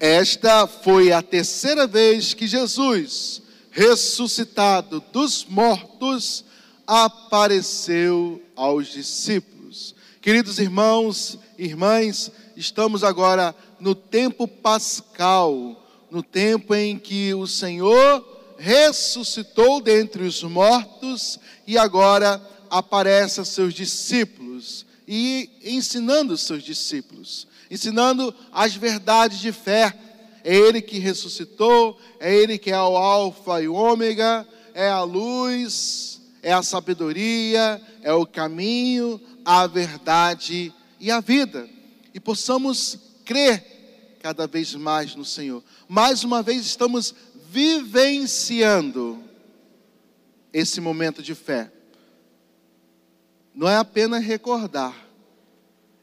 Esta foi a terceira vez que Jesus, ressuscitado dos mortos, apareceu aos discípulos. Queridos irmãos irmãs, estamos agora no tempo pascal, no tempo em que o Senhor ressuscitou dentre os mortos e agora aparece a seus discípulos e ensinando os seus discípulos ensinando as verdades de fé. É Ele que ressuscitou, é Ele que é o Alfa e o Ômega, é a luz, é a sabedoria, é o caminho, a verdade e a vida. E possamos crer cada vez mais no Senhor. Mais uma vez estamos vivenciando esse momento de fé. Não é apenas recordar,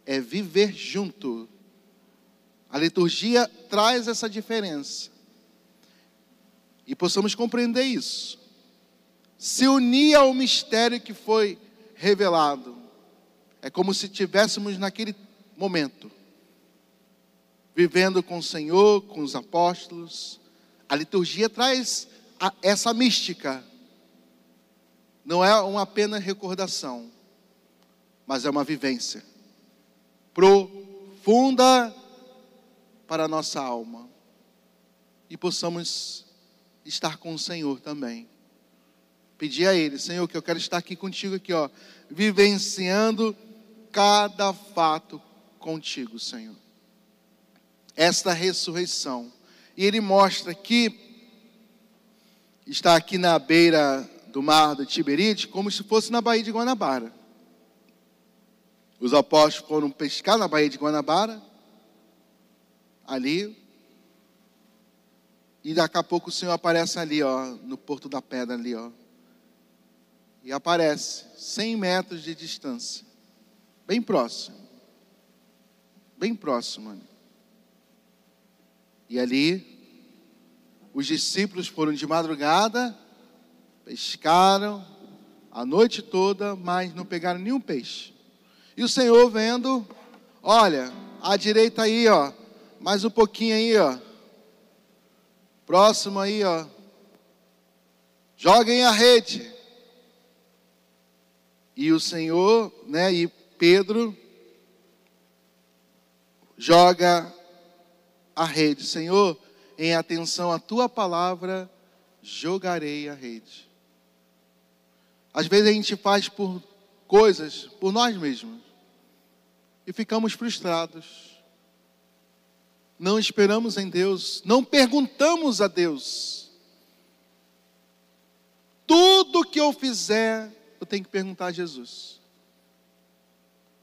é viver junto a liturgia traz essa diferença. E possamos compreender isso. Se unir ao mistério que foi revelado. É como se estivéssemos naquele momento, vivendo com o Senhor, com os apóstolos. A liturgia traz a, essa mística. Não é uma apenas recordação, mas é uma vivência profunda para a nossa alma e possamos estar com o Senhor também. Pedir a Ele, Senhor, que eu quero estar aqui contigo, aqui, ó, vivenciando cada fato contigo, Senhor. Esta ressurreição. E Ele mostra que está aqui na beira do mar do Tiberide, como se fosse na Baía de Guanabara. Os apóstolos foram pescar na Baía de Guanabara, ali. E daqui a pouco o Senhor aparece ali, ó, no Porto da Pedra ali, ó. E aparece 100 metros de distância. Bem próximo. Bem próximo, mano. E ali os discípulos foram de madrugada, pescaram a noite toda, mas não pegaram nenhum peixe. E o Senhor vendo, olha, à direita aí, ó, mais um pouquinho aí, ó. Próximo aí, ó. Joguem a rede. E o Senhor, né, e Pedro joga a rede. Senhor, em atenção à tua palavra, jogarei a rede. Às vezes a gente faz por coisas por nós mesmos e ficamos frustrados não esperamos em Deus, não perguntamos a Deus. Tudo que eu fizer, eu tenho que perguntar a Jesus.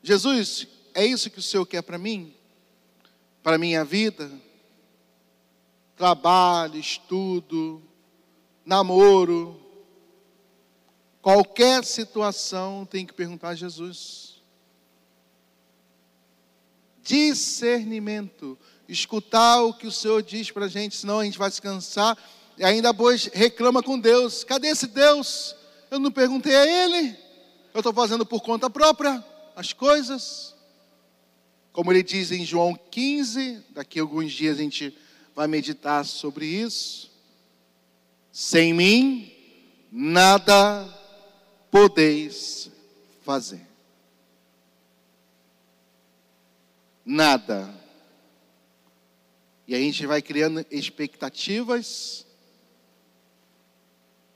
Jesus, é isso que o Senhor quer para mim? Para a minha vida? Trabalho, estudo, namoro, qualquer situação, tem que perguntar a Jesus. Discernimento escutar o que o Senhor diz para a gente, senão a gente vai se cansar e ainda depois reclama com Deus: cadê esse Deus? Eu não perguntei a Ele, eu estou fazendo por conta própria as coisas. Como ele diz em João 15, daqui a alguns dias a gente vai meditar sobre isso. Sem mim, nada podeis fazer. Nada e a gente vai criando expectativas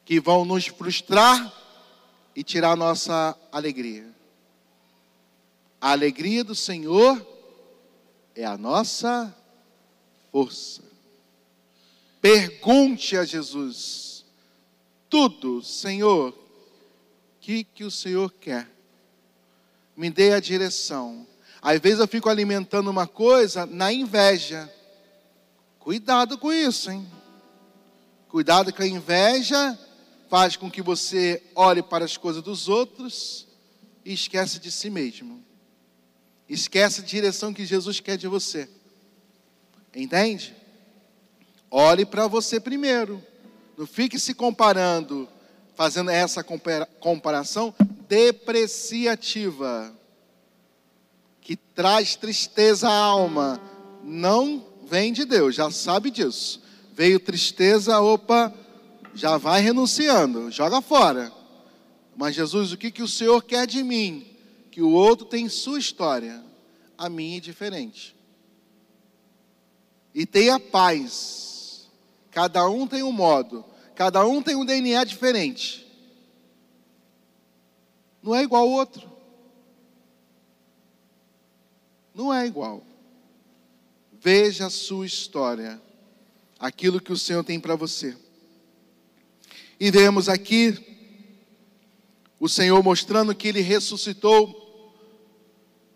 que vão nos frustrar e tirar nossa alegria. A alegria do Senhor é a nossa força. Pergunte a Jesus tudo, Senhor, que, que o Senhor quer. Me dê a direção. Às vezes eu fico alimentando uma coisa na inveja. Cuidado com isso, hein? Cuidado com a inveja, faz com que você olhe para as coisas dos outros e esquece de si mesmo. Esquece a direção que Jesus quer de você. Entende? Olhe para você primeiro. Não fique se comparando, fazendo essa comparação depreciativa, que traz tristeza à alma. Não vem de Deus, já sabe disso. Veio tristeza, opa, já vai renunciando, joga fora. Mas Jesus, o que, que o Senhor quer de mim? Que o outro tem sua história, a minha é diferente. E tenha paz. Cada um tem um modo, cada um tem um DNA diferente. Não é igual ao outro. Não é igual. Veja a sua história, aquilo que o Senhor tem para você. E vemos aqui o Senhor mostrando que ele ressuscitou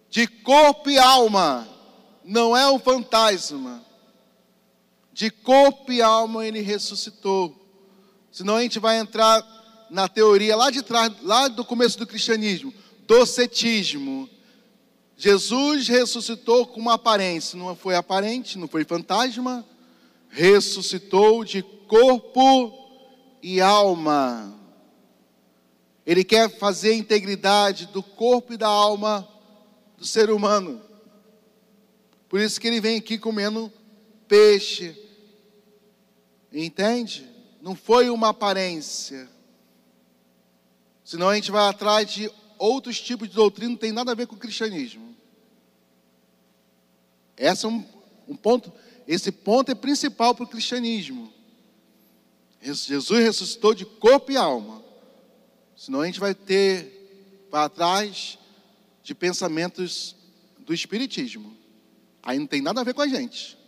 de corpo e alma, não é um fantasma. De corpo e alma ele ressuscitou. Senão a gente vai entrar na teoria lá de trás, lá do começo do cristianismo, docetismo. Jesus ressuscitou com uma aparência, não foi aparente, não foi fantasma, ressuscitou de corpo e alma. Ele quer fazer a integridade do corpo e da alma do ser humano. Por isso que ele vem aqui comendo peixe. Entende? Não foi uma aparência. Senão a gente vai atrás de outros tipos de doutrina, não tem nada a ver com o cristianismo. Esse é um, um ponto, esse ponto é principal para o cristianismo. Jesus ressuscitou de corpo e alma. Senão a gente vai ter para trás de pensamentos do espiritismo. Aí não tem nada a ver com a gente.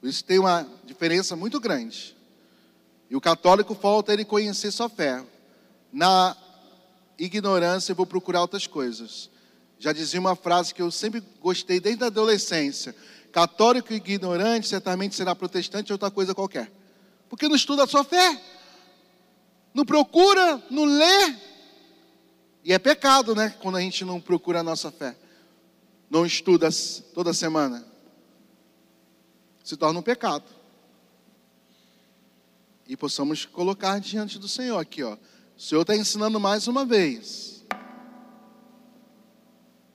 Por isso tem uma diferença muito grande. E o católico falta ele conhecer sua fé na ignorância eu vou procurar outras coisas. Já dizia uma frase que eu sempre gostei desde a adolescência: católico e ignorante certamente será protestante ou outra coisa qualquer. Porque não estuda a sua fé, não procura, não lê. E é pecado, né? Quando a gente não procura a nossa fé, não estuda toda semana. Se torna um pecado. E possamos colocar diante do Senhor aqui, ó. O Senhor está ensinando mais uma vez.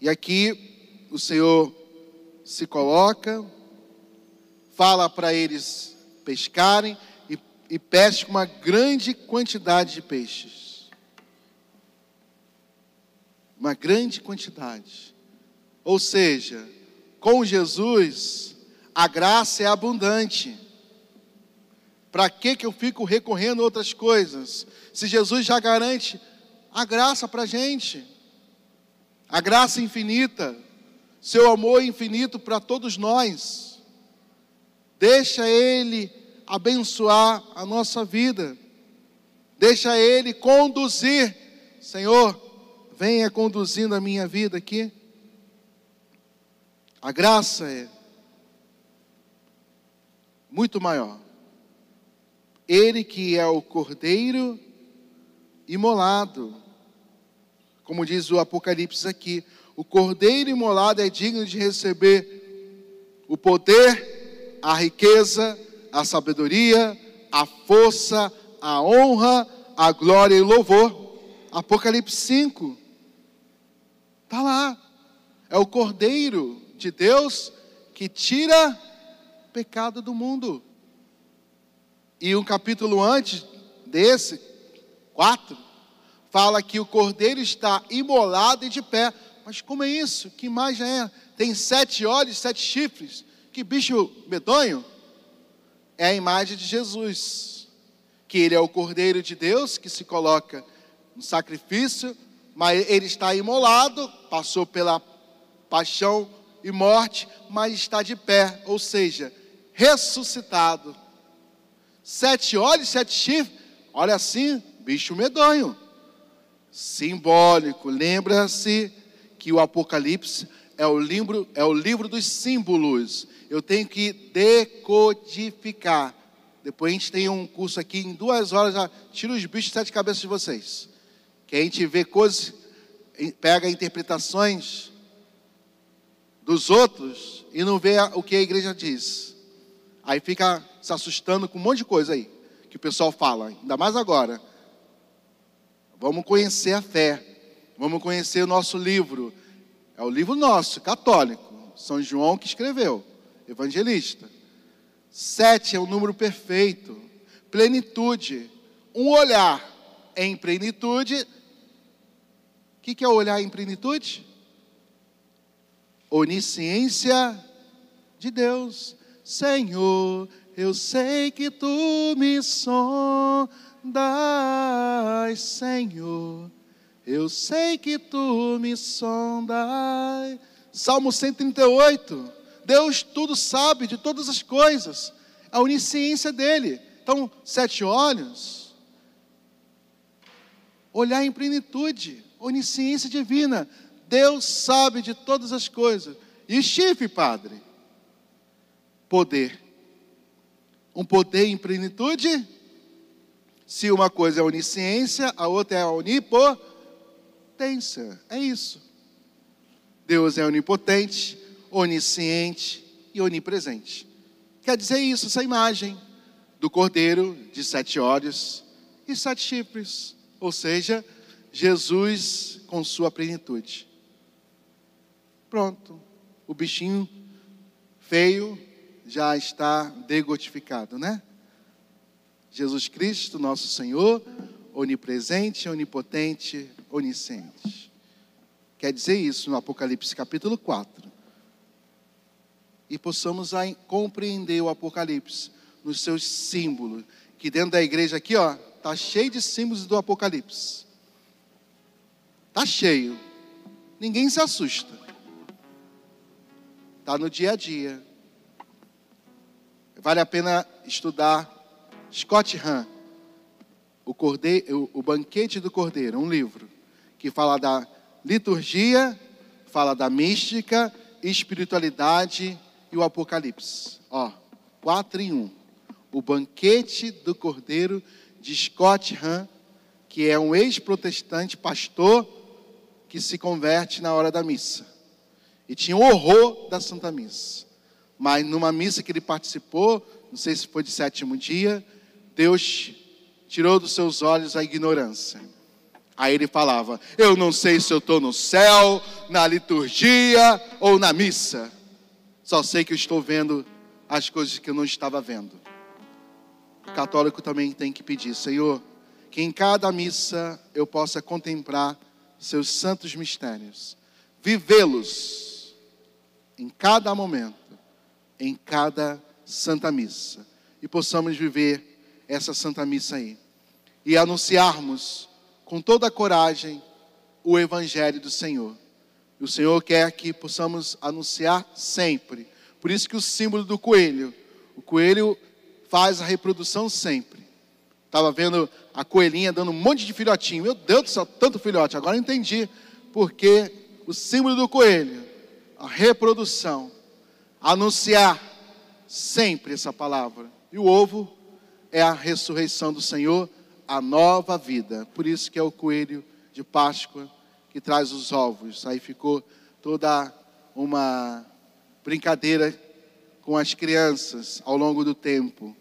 E aqui o Senhor se coloca, fala para eles pescarem e, e pesca uma grande quantidade de peixes. Uma grande quantidade. Ou seja, com Jesus, a graça é abundante. Para que, que eu fico recorrendo a outras coisas? Se Jesus já garante a graça para a gente, a graça infinita, seu amor infinito para todos nós. Deixa Ele abençoar a nossa vida, deixa Ele conduzir. Senhor, venha conduzindo a minha vida aqui. A graça é muito maior. Ele que é o Cordeiro imolado. Como diz o Apocalipse aqui, o Cordeiro imolado é digno de receber o poder, a riqueza, a sabedoria, a força, a honra, a glória e o louvor. Apocalipse 5. Está lá. É o Cordeiro de Deus que tira pecado do mundo. E um capítulo antes desse, quatro, fala que o cordeiro está imolado e de pé. Mas como é isso? Que imagem é? Tem sete olhos, sete chifres. Que bicho medonho? É a imagem de Jesus. Que ele é o cordeiro de Deus que se coloca no sacrifício, mas ele está imolado, passou pela paixão e morte, mas está de pé, ou seja, ressuscitado Sete olhos, sete chifres. Olha assim, bicho medonho. Simbólico. Lembra-se que o Apocalipse é o livro, é o livro dos símbolos. Eu tenho que decodificar. Depois a gente tem um curso aqui, em duas horas já tira os bichos de sete cabeças de vocês. Que a gente vê coisas, pega interpretações dos outros e não vê o que a igreja diz. Aí fica se assustando com um monte de coisa aí, que o pessoal fala, ainda mais agora. Vamos conhecer a fé, vamos conhecer o nosso livro. É o livro nosso, católico, São João que escreveu. evangelista. Sete é o número perfeito, plenitude, um olhar em plenitude. O que, que é olhar em plenitude? Onisciência de Deus. Senhor, eu sei que tu me sondas, Senhor. Eu sei que tu me sondas. Salmo 138. Deus tudo sabe de todas as coisas. A onisciência dele. Então, sete olhos. Olhar em plenitude. Onisciência divina. Deus sabe de todas as coisas. E chifre, padre? Poder. Um poder em plenitude. Se uma coisa é onisciência, a outra é a onipotência. É isso. Deus é onipotente, onisciente e onipresente. Quer dizer isso, essa imagem do cordeiro de sete olhos e sete chifres, ou seja, Jesus com sua plenitude. Pronto, o bichinho feio já está degotificado, né? Jesus Cristo, nosso Senhor, onipresente, onipotente, onisciente. Quer dizer isso no Apocalipse capítulo 4. E possamos compreender o Apocalipse nos seus símbolos. Que dentro da igreja aqui, ó, tá cheio de símbolos do Apocalipse. Tá cheio. Ninguém se assusta. Tá no dia a dia. Vale a pena estudar Scott Hahn, o, o Banquete do Cordeiro, um livro que fala da liturgia, fala da mística, espiritualidade e o Apocalipse. Ó, quatro em um. O banquete do Cordeiro de Scott Hahn, que é um ex-protestante pastor que se converte na hora da missa. E tinha horror da Santa Missa. Mas numa missa que ele participou, não sei se foi de sétimo dia, Deus tirou dos seus olhos a ignorância Aí ele falava: Eu não sei se eu estou no céu, na liturgia ou na missa. Só sei que eu estou vendo as coisas que eu não estava vendo. O católico também tem que pedir: Senhor, que em cada missa eu possa contemplar seus santos mistérios, vivê-los em cada momento, em cada santa missa, e possamos viver essa santa missa aí e anunciarmos com toda a coragem o Evangelho do Senhor. E o Senhor quer que possamos anunciar sempre. Por isso que o símbolo do coelho, o coelho faz a reprodução sempre. Estava vendo a coelhinha dando um monte de filhotinho. Meu Deus do céu, tanto filhote. Agora entendi porque o símbolo do coelho, a reprodução, anunciar sempre essa palavra. E o ovo é a ressurreição do Senhor a nova vida. Por isso que é o coelho de Páscoa que traz os ovos. Aí ficou toda uma brincadeira com as crianças ao longo do tempo.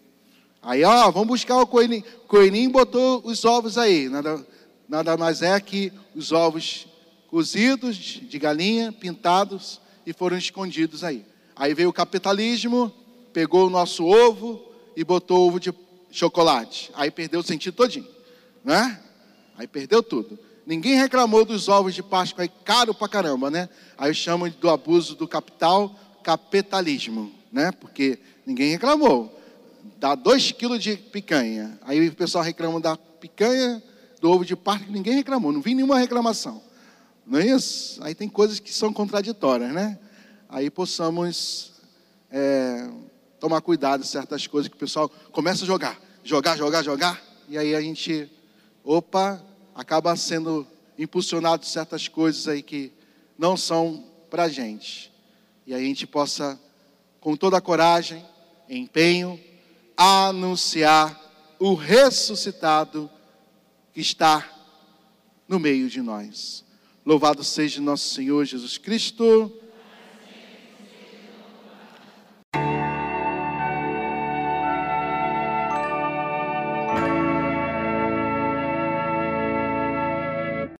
Aí, ó, vamos buscar o coelhinho. O coelhinho botou os ovos aí. Nada, nada mais é que os ovos cozidos de galinha, pintados e foram escondidos aí. Aí veio o capitalismo, pegou o nosso ovo e botou ovo de chocolate. Aí perdeu o sentido todinho, né? Aí perdeu tudo. Ninguém reclamou dos ovos de Páscoa aí caro pra caramba, né? Aí chamam do abuso do capital capitalismo, né? Porque ninguém reclamou. Dá dois quilos de picanha. Aí o pessoal reclama da picanha, do ovo de Páscoa, ninguém reclamou. Não vi nenhuma reclamação. Não é isso? Aí tem coisas que são contraditórias, né? Aí possamos é, tomar cuidado certas coisas que o pessoal começa a jogar, jogar, jogar, jogar, e aí a gente, opa, acaba sendo impulsionado certas coisas aí que não são para gente. E a gente possa, com toda a coragem, empenho, anunciar o ressuscitado que está no meio de nós. Louvado seja nosso Senhor Jesus Cristo